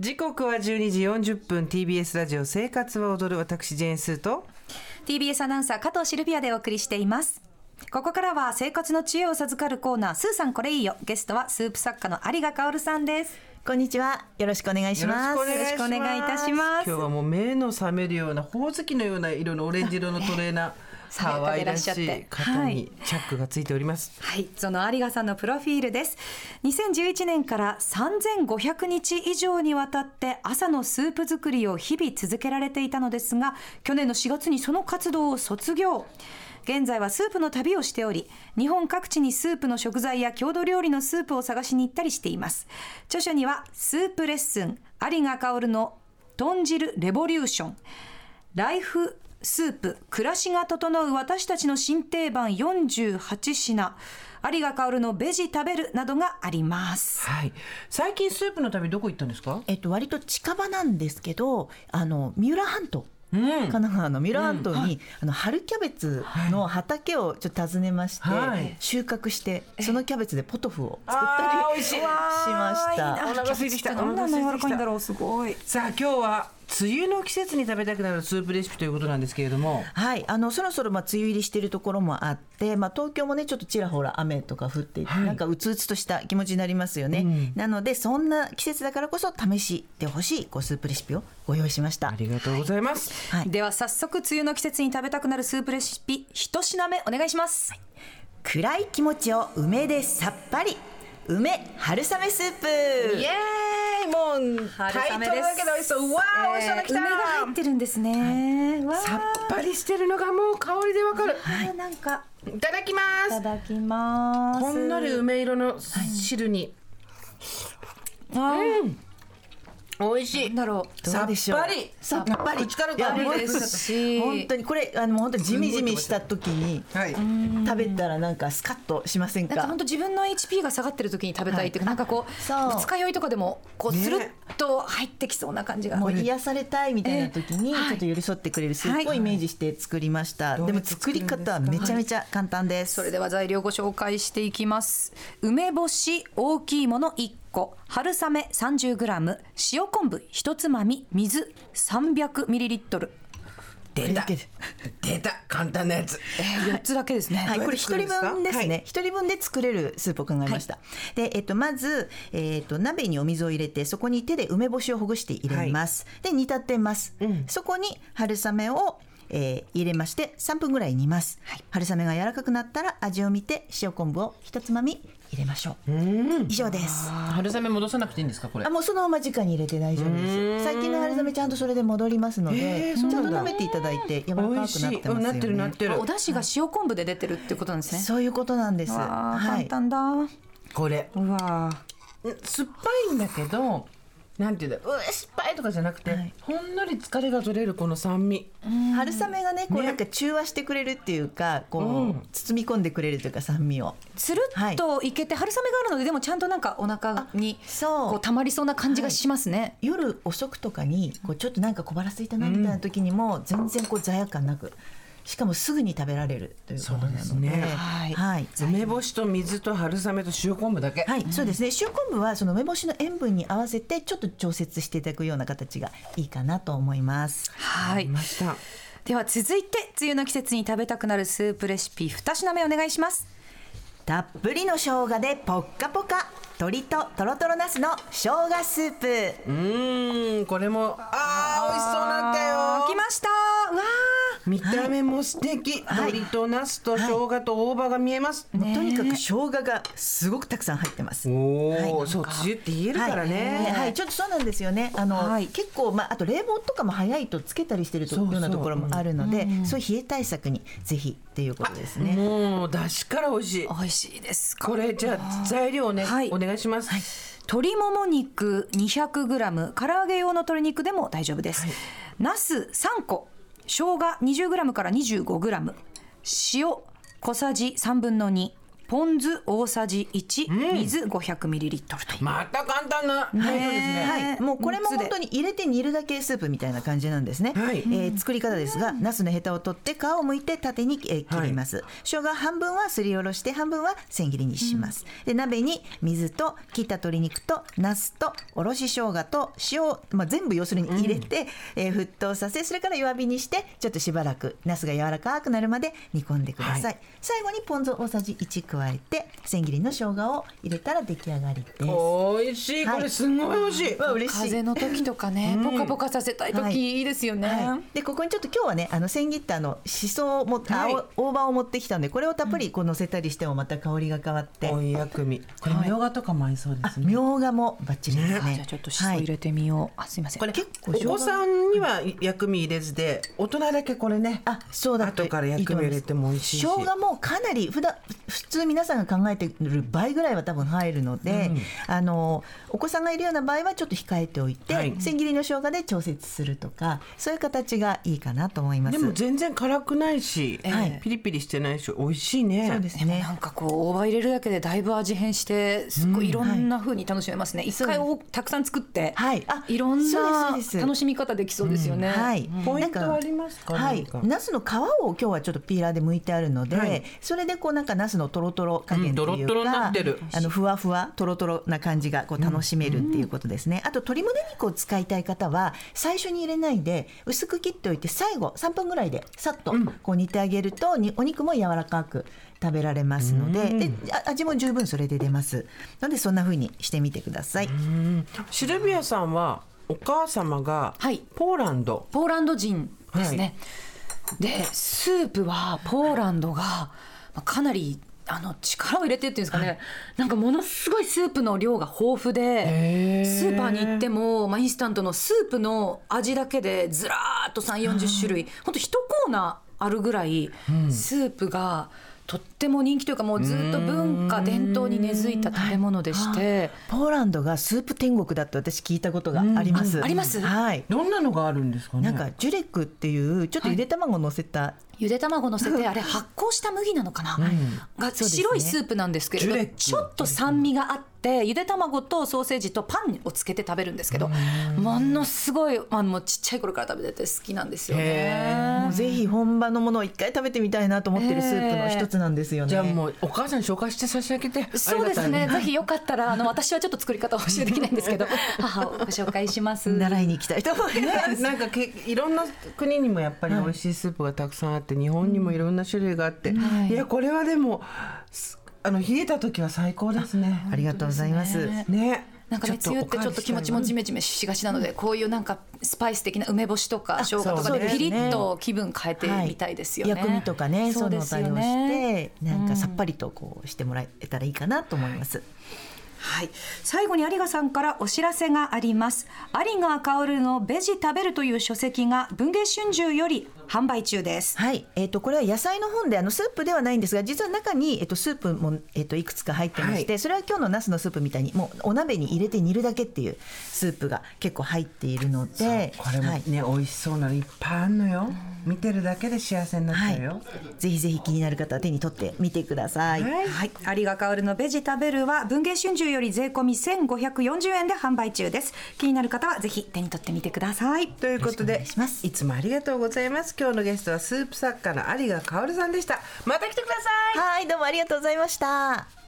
時刻は12時40分 TBS ラジオ生活は踊る私ジェーンスーと TBS アナウンサー加藤シルビアでお送りしています。ここからは生活の知恵を授かるコーナースーさんこれいいよ。ゲストはスープ作家の有賀薫さんです。こんにちは。よろしくお願いします。よろしくお願いいたします。今日はもう目の覚めるようなほおずきのような色のオレンジ色のトレーナー可愛らしい方にチャックがついております。はい、その有賀さんのプロフィールです。2011年から3500日以上にわたって朝のスープ作りを日々続けられていたのですが、去年の4月にその活動を卒業。現在はスープの旅をしており、日本各地にスープの食材や郷土料理のスープを探しに行ったりしています。著書には、スープレッスン、有賀薫の豚汁レボリューション、ライフスープ、暮らしが整う私たちの新定番48品、有賀薫のベジ食べるなどがあります。はい。最近スープの旅どこ行ったんですか？えっと、割と近場なんですけど、あの、三浦半島。神奈川の三浦半島に、あの春キャベツの畑をちょっと訪ねまして、はい収穫してそのキャベツでポトフを作ったりしました。お腹空いてきた。どんなの柔らかいんだろろう、すごい。う。さあ今日は梅雨の季節に食べたくなるスープレシピということなんですけれども。はい、あのそろそろまあ梅雨入りしているところもあって、まあ東京もねちょっとちらほら雨とか降っていて、はいなんかうつうつとした気持ちになりますよね。なのでそんな季節だからこそ試してほしいこうスープレシピをご用意しましたあ。りがとうございます。はい。では早速、梅雨の季節に食べたくなるスープレシピ、一品目お願いします。暗い気持ちを梅でさっぱり梅春雨スープイエーイもうタイトルだけで美味しそう。うわー美味しそうなきた。梅が入ってるんですね。わさっぱりしてるのがもう香りでわかる。あ、なんか、いただきまいすた。だきます。ほんのり梅色の汁に。あー美味しい。なんだろう。どうでしょう。さっぱり。さっぱり。口からいや香りですし。本当にこれあの本当にジメジメした時にはい。食べたらなんかスカッとしませんか？なんか本当自分の HP が下がってる時に食べたいっていうか、なんかこう二日酔いとかでもこうねスルッと入ってきそうな感じが、もう癒されたいみたいな時にちょっと寄り添ってくれるスープをイメージして作りました、はい。でも作り方はめちゃめちゃ簡単です、それでは材料ご紹介していきます。梅干し大きいもの1個春雨 30g 塩昆布1つまみ水 300ml 出た。出た簡単なやつ。えー、4つだけですね、はい、これ一人分ですはいね。一、人分で作れるスープを考えました。で、えっと、まず、えっと、鍋にお水を入れて、そこに手で梅干しをほぐして入れます。で、煮立てます。そこに春雨を、えー入れまして、3分ぐらい煮ます。春雨が柔らかくなったら、味を見て、塩昆布を一つまみ入れましょう。以上です。春雨戻さなくていいんですかこれあ。もうそのまま直に入れて大丈夫です。最近の春雨ちゃんとそれで戻りますのへで、ーそうなんだちゃんと舐めていただいて柔らかくなってますよね。うんなってるなってるお。出汁が塩昆布で出てるってことなんですねそういうことなんです。はい簡。単だ、うこれわ酸っぱいんだけど。なんていうんだうわ酸っぱいとかじゃなくて、はい。ほんのり疲れが取れるこの酸味。春雨がね、こうね。なんか中和してくれるっていうか、こう、うん。包み込んでくれるというか酸味を。つるっといけて春雨があるのででもちゃんとなんかお腹にそう。こう溜まりそうな感じがしますね、夜遅くとかに、こうちょっとなんか小腹空いたなみたいな時にも、全然こう罪悪感なく。しかもすぐに食べられるということなので。すね。はい。はい。梅干しと水と春雨と塩昆布だけ、はい、そうですね。塩昆布はその梅干しの塩分に合わせてちょっと調節していただくような形がいいかなと思います。はい。いました。では続いて梅雨の季節に食べたくなるスープレシピ2品目お願いします。たっぷりの生姜でポッカポカ。鶏ととろとろナスの生姜スープ。うーん。これもあー美味しそうなんだよ。来ました。うわ見た目も素敵、鶏とナスと生姜と大葉が見えます、もうとにかく生姜がすごくたくさん入ってます。おお、はい。そう梅雨って言えるからね、はい、はい。ちょっとそうなんですよね。あの、はい。結構まああと冷房とかも早いとつけたりしてるとそうそう。ようなところもあるので、そういう冷え対策にぜひっていうことですね。もう出汁から美味しい。美味しいですか。これじゃあ材料ね、はい。お願いします、鶏もも肉 200g 唐揚げ用の鶏肉でも大丈夫です、ナス3個生姜 20g から 25g 塩小さじ3分の2ポン酢大さじ1、水500ミリリットルと。また簡単な。配慮ですね。はい、もうこれも本当に入れて煮るだけスープみたいな感じなんですね。はいえー作り方ですが、ナスのヘタを取って皮を剥いて縦に、えー切ります。生姜半分はすりおろして半分は千切りにします。で鍋に水と切った鶏肉とナスとおろし生姜と塩を、まあ全部要するに入れて、えー沸騰させ、それから弱火にしてちょっとしばらくナスが柔らかくなるまで煮込んでください。最後にポン酢大さじ1加えて千切りの生姜を入れたら出来上がりです。美味しい。これすごい美味しい。わ嬉しい。風の時とかね、ポカポカさせたいはい時いいですよね。はい、でここにちょっと今日はねあの千切ったあのしそをも、はい大葉を持ってきたんでこれをたっぷりこう乗せたりしてもまた香りが変わって、お薬味。これみょうがとかも合いそうですね。みょうがもバッチリですねじゃあちょっとしそ入れてみよう。あすいません。これ結構お子さんには薬味入れずで大人だけこれね。あそうだと後から薬味入れても美味しいし。生姜もかなり普段普通皆さんが考えてる倍ぐらいは多分入るので、あのお子さんがいるような場合はちょっと控えておいて、はい。千切りの生姜で調節するとかそういう形がいいかなと思います。でも全然辛くないし、はい。ピリピリしてないし美味しいね。そうですね。なんかこう大葉入れるだけでだいぶ味変してすっごいいろんな風に楽しめますね。一回をたくさん作って、はい。あいろんな楽しみ方できそうですよね。はい、ポイントはありますか？はい。ナスの皮を今日はちょっとピーラーで剥いてあるので、はい。それでこうなんかナスのトロトロ加減っていうか、うんトロトロになってる。あのふわふわトロトロな感じがこう楽しめるっていうことですね、あと鶏胸肉を使いたい方は最初に入れないで薄く切っておいて最後3分ぐらいでさっとこう煮てあげるとにお肉も柔らかく食べられますので,、であ味も十分それで出ます。のでそんな風にしてみてください、シルビアさんはお母様がはい。ポーランド。ポーランド人ですね。でスープはポーランドがまあかなりあの力を入れてっていうんですかね、なんかものすごいスープの量が豊富でスーパーに行っても、まあ、インスタントのスープの味だけでずらーっと3 4 0種類。本当一コーナーあるぐらい、スープがとっても人気というかもうずっと文化伝統に根付いた食べ物でして。ポーランドがスープ天国だって私聞いたことがあります、ああります。はい。どんなのがあるんですかね。なんかジュレックっていうちょっとゆで卵乗せた、ゆで卵乗せてあれ発酵した麦なのかな、が白いスープなんですけれどちょっと酸味があってゆで卵とソーセージとパンをつけて食べるんですけどものすごいあのもうちっちゃい頃から食べてて好きなんですよもね。う。ぜひ本場のものを一回食べてみたいなと思ってるスープの一つなんですよね。じゃあもうお母さんに紹介して差し上げて。そうですね。ぜひよかったらあの私はちょっと作り方をお教えできないんですけど。母をご紹介します。習いに行きたいと思います。なんかけいろんな国にもやっぱり美味しいスープがたくさんあって日本にもいろんな種類があって、いやこれはでもすあの冷えた時は最高ですね。ありがとうございます。ね。なんかね、梅雨ってちょっと気持ちもジメジメしがちなので、こういうなんかスパイス的な梅干しとか生姜とかでピリッと気分変えてみたいですよね。薬味とかね、そうですよねて、なんかさっぱりとこうしてもらえたらいいかなと思います。はい、最後に有賀さんからお知らせがあります有賀薫のベジ食べるという書籍が文藝春秋より販売中です。はい、えっ、とこれは野菜の本であのスープではないんですが、実は中にえっ、とスープもえっ、といくつか入ってまして、それは今日のナスのスープみたいにもうお鍋に入れて煮るだけっていうスープが結構入っているので、これもはい。ね、美味しそうなのいっぱいあんのよ。見てるだけで幸せになっちゃうよ。ぜひぜひ気になる方は手に取ってみてください。はい。はい、有賀薫のベジ食べるは文藝春秋より税込み1540円で販売中です。気になる方はぜひ手に取ってみてください。ということでいします。いつもありがとうございます。今日のゲストはスープ作家の有賀薫さんでした。また来てください。はい、どうもありがとうございました。